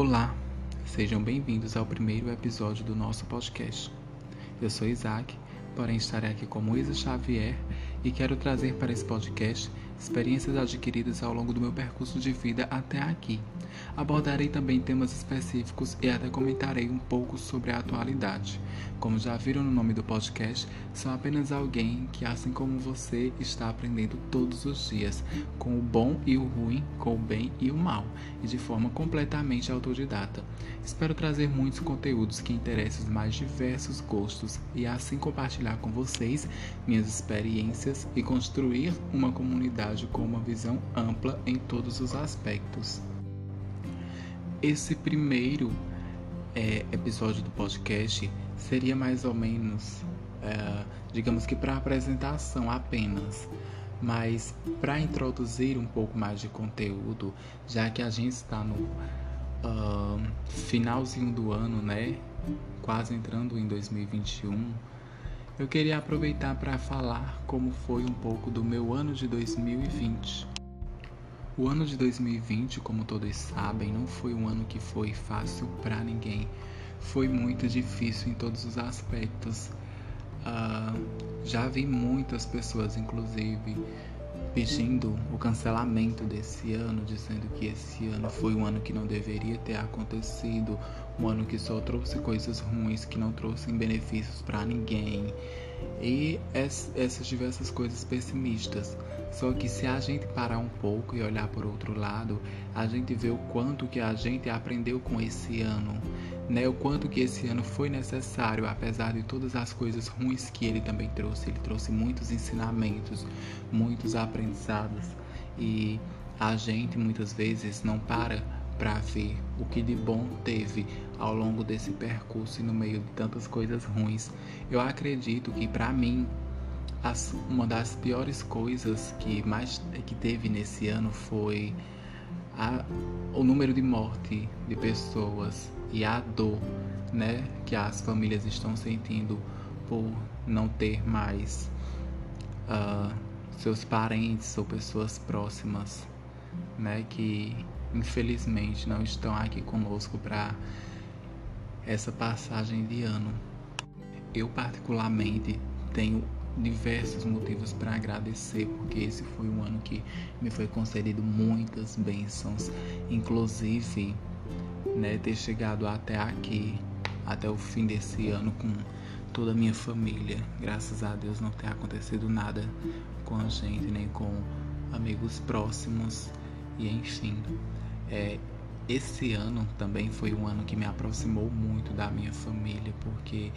Olá, sejam bem-vindos ao primeiro episódio do nosso podcast. Eu sou Isaac, porém estarei aqui como Isa Xavier e quero trazer para esse podcast experiências adquiridas ao longo do meu percurso de vida até aqui. Abordarei também temas específicos e até comentarei um pouco sobre a atualidade. Como já viram no nome do podcast, sou apenas alguém que, assim como você, está aprendendo todos os dias, com o bom e o ruim, com o bem e o mal, e de forma completamente autodidata. Espero trazer muitos conteúdos que interessem os mais diversos gostos e assim compartilhar com vocês minhas experiências e construir uma comunidade com uma visão ampla em todos os aspectos. Esse primeiro é, episódio do podcast seria mais ou menos, é, digamos que para apresentação apenas, mas para introduzir um pouco mais de conteúdo, já que a gente está no uh, finalzinho do ano, né? Quase entrando em 2021 eu queria aproveitar para falar como foi um pouco do meu ano de 2020. O ano de 2020, como todos sabem, não foi um ano que foi fácil para ninguém. Foi muito difícil em todos os aspectos. Uh, já vi muitas pessoas, inclusive, pedindo o cancelamento desse ano, dizendo que esse ano foi um ano que não deveria ter acontecido, um ano que só trouxe coisas ruins, que não trouxe benefícios para ninguém e essas diversas coisas pessimistas. Só que se a gente parar um pouco e olhar por outro lado, a gente vê o quanto que a gente aprendeu com esse ano, né? O quanto que esse ano foi necessário, apesar de todas as coisas ruins que ele também trouxe. Ele trouxe muitos ensinamentos, muitos aprendizados e a gente muitas vezes não para para ver o que de bom teve ao longo desse percurso e no meio de tantas coisas ruins. Eu acredito que para mim as, uma das piores coisas que mais que teve nesse ano foi a, o número de morte de pessoas e a dor, né, que as famílias estão sentindo por não ter mais uh, seus parentes ou pessoas próximas, né, que infelizmente não estão aqui conosco para essa passagem de ano. Eu, particularmente, tenho diversos motivos para agradecer, porque esse foi um ano que me foi concedido muitas bênçãos, inclusive né, ter chegado até aqui, até o fim desse ano com toda a minha família. Graças a Deus não tem acontecido nada com a gente, nem com amigos próximos, e enfim. Esse ano também foi um ano que me aproximou muito da minha família, porque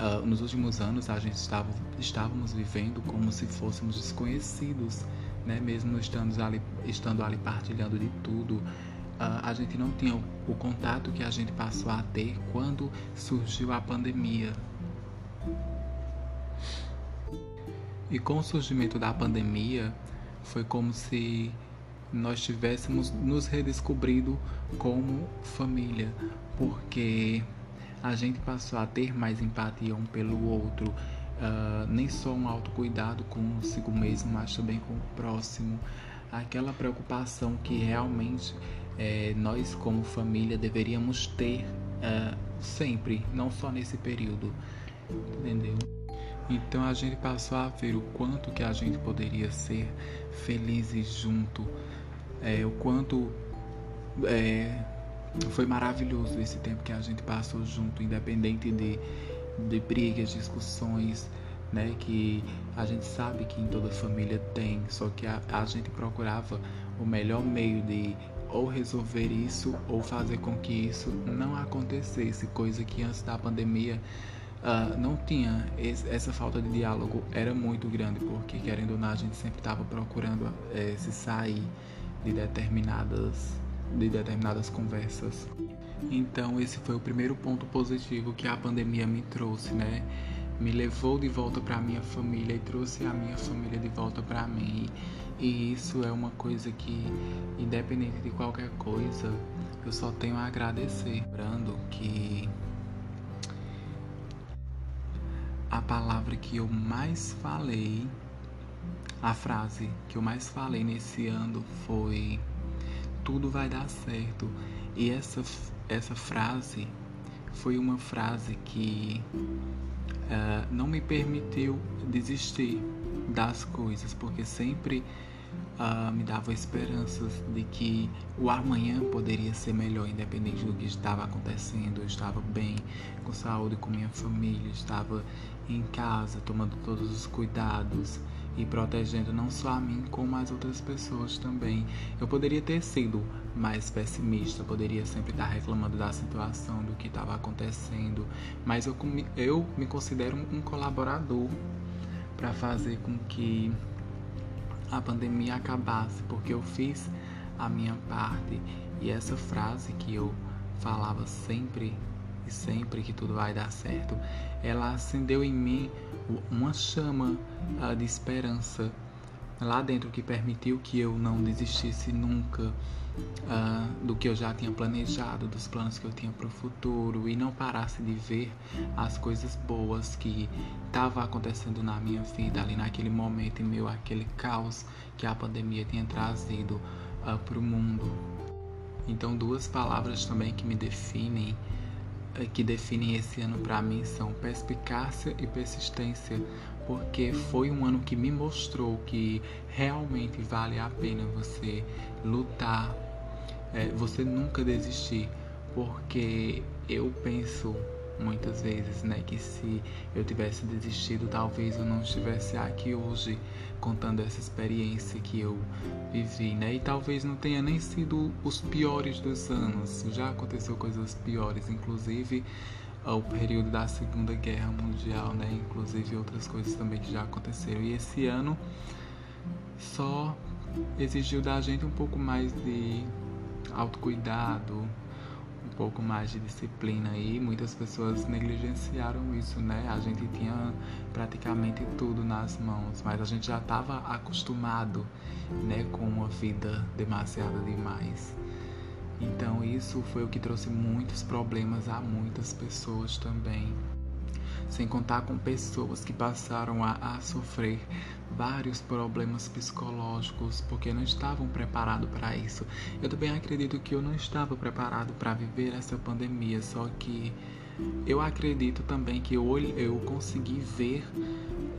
uh, nos últimos anos a gente estava estávamos vivendo como se fôssemos desconhecidos, né? Mesmo estando ali, estando ali partilhando de tudo, uh, a gente não tinha o, o contato que a gente passou a ter quando surgiu a pandemia. E com o surgimento da pandemia, foi como se nós tivéssemos nos redescobrido como família, porque a gente passou a ter mais empatia um pelo outro, uh, nem só um autocuidado consigo mesmo, mas também com o próximo, aquela preocupação que realmente eh, nós como família deveríamos ter uh, sempre, não só nesse período, entendeu? Então a gente passou a ver o quanto que a gente poderia ser felizes junto, é, o quanto é, foi maravilhoso esse tempo que a gente passou junto, independente de, de brigas, discussões, né? Que a gente sabe que em toda família tem, só que a, a gente procurava o melhor meio de ou resolver isso ou fazer com que isso não acontecesse, coisa que antes da pandemia uh, não tinha esse, essa falta de diálogo era muito grande porque querendo ou não a gente sempre estava procurando é, se sair de determinadas de determinadas conversas. Então esse foi o primeiro ponto positivo que a pandemia me trouxe, né? Me levou de volta para minha família e trouxe a minha família de volta para mim. E isso é uma coisa que, independente de qualquer coisa, eu só tenho a agradecer. Lembrando que a palavra que eu mais falei a frase que eu mais falei nesse ano foi: tudo vai dar certo. E essa, essa frase foi uma frase que uh, não me permitiu desistir das coisas, porque sempre uh, me dava esperanças de que o amanhã poderia ser melhor, independente do que estava acontecendo. Eu estava bem, com saúde, com minha família, estava em casa, tomando todos os cuidados e protegendo não só a mim, como as outras pessoas também. Eu poderia ter sido mais pessimista, poderia sempre estar reclamando da situação, do que estava acontecendo, mas eu, eu me considero um colaborador para fazer com que a pandemia acabasse, porque eu fiz a minha parte e essa frase que eu falava sempre e sempre que tudo vai dar certo, ela acendeu em mim uma chama uh, de esperança lá dentro que permitiu que eu não desistisse nunca uh, do que eu já tinha planejado, dos planos que eu tinha para o futuro e não parasse de ver as coisas boas que estavam acontecendo na minha vida ali naquele momento em meu aquele caos que a pandemia tinha trazido uh, ah, para o mundo. Então duas palavras também que me definem que definem esse ano para mim são perspicácia e persistência, porque foi um ano que me mostrou que realmente vale a pena você lutar, é, você nunca desistir, porque eu penso muitas vezes, né, que se eu tivesse desistido, talvez eu não estivesse aqui hoje contando essa experiência que eu vivi, né? E talvez não tenha nem sido os piores dos anos. Já aconteceu coisas piores, inclusive o período da Segunda Guerra Mundial, né? Inclusive outras coisas também que já aconteceram. E esse ano só exigiu da gente um pouco mais de autocuidado, pouco mais de disciplina e muitas pessoas negligenciaram isso, né? A gente tinha praticamente tudo nas mãos, mas a gente já estava acostumado, né, com uma vida demasiado demais. Então isso foi o que trouxe muitos problemas a muitas pessoas também. Sem contar com pessoas que passaram a, a sofrer vários problemas psicológicos porque não estavam preparados para isso. Eu também acredito que eu não estava preparado para viver essa pandemia, só que eu acredito também que eu, eu consegui ver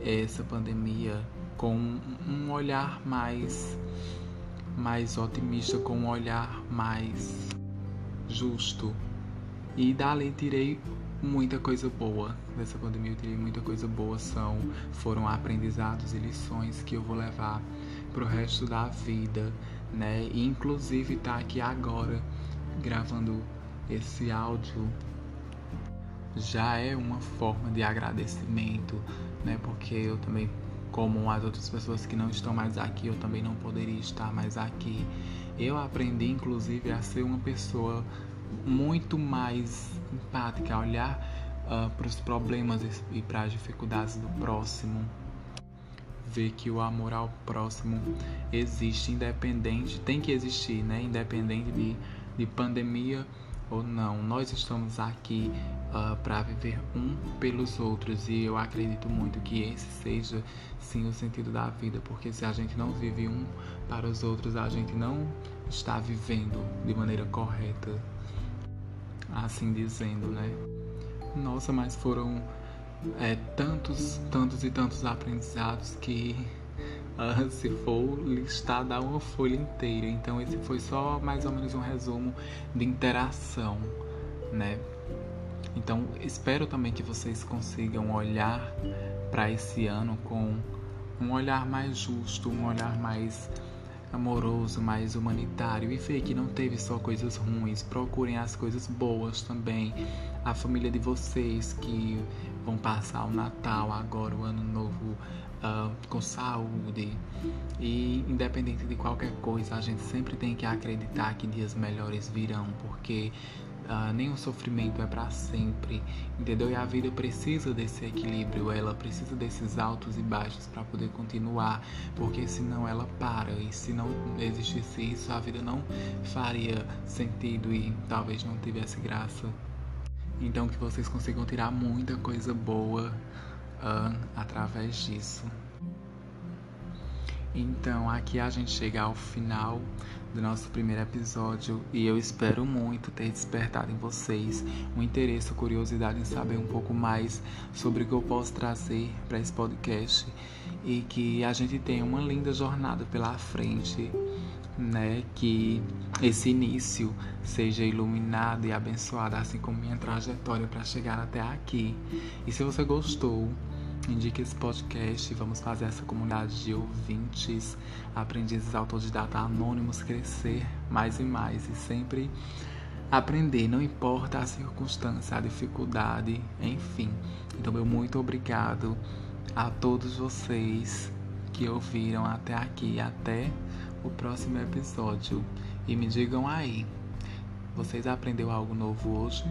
essa pandemia com um olhar mais mais otimista, com um olhar mais justo. E dali tirei muita coisa boa dessa pandemia. Eu tirei muita coisa boa. São, foram aprendizados e lições que eu vou levar pro resto da vida, né? E inclusive tá aqui agora gravando esse áudio já é uma forma de agradecimento, né? Porque eu também como as outras pessoas que não estão mais aqui, eu também não poderia estar mais aqui. Eu aprendi, inclusive, a ser uma pessoa muito mais empática, a olhar uh, para os problemas e para as dificuldades do próximo. Ver que o amor ao próximo existe, independente, tem que existir, né? Independente de, de pandemia ou não. Nós estamos aqui uh, para viver um pelos outros e eu acredito muito que esse seja sim o sentido da vida, porque se a gente não vive um para os outros, a gente não está vivendo de maneira correta, assim dizendo, né? Nossa, mas foram é, tantos, tantos e tantos aprendizados que Uh, se for listar, dá uma folha inteira. Então, esse foi só mais ou menos um resumo de interação, né? Então, espero também que vocês consigam olhar para esse ano com um olhar mais justo, um olhar mais amoroso, mais humanitário e ver que não teve só coisas ruins. Procurem as coisas boas também. A família de vocês que vão passar o Natal agora, o Ano Novo uh, com saúde. E independente de qualquer coisa, a gente sempre tem que acreditar que dias melhores virão, porque uh, nenhum sofrimento é para sempre, entendeu? E a vida precisa desse equilíbrio, ela precisa desses altos e baixos para poder continuar, porque senão ela para. E se não existisse isso, a vida não faria sentido e talvez não tivesse graça. Então que vocês consigam tirar muita coisa boa uh, através disso. Então, aqui a gente chega ao final do nosso primeiro episódio e eu espero muito ter despertado em vocês um interesse, curiosidade em saber um pouco mais sobre o que eu posso trazer para esse podcast e que a gente tenha uma linda jornada pela frente, né? Que esse início seja iluminado e abençoado, assim como minha trajetória para chegar até aqui. E se você gostou, Indique esse podcast e vamos fazer essa comunidade de ouvintes, aprendizes autodidata anônimos crescer mais e mais e sempre aprender, não importa a circunstância, a dificuldade, enfim. Então, meu muito obrigado a todos vocês que ouviram até aqui, até o próximo episódio. E me digam aí, vocês aprenderam algo novo hoje?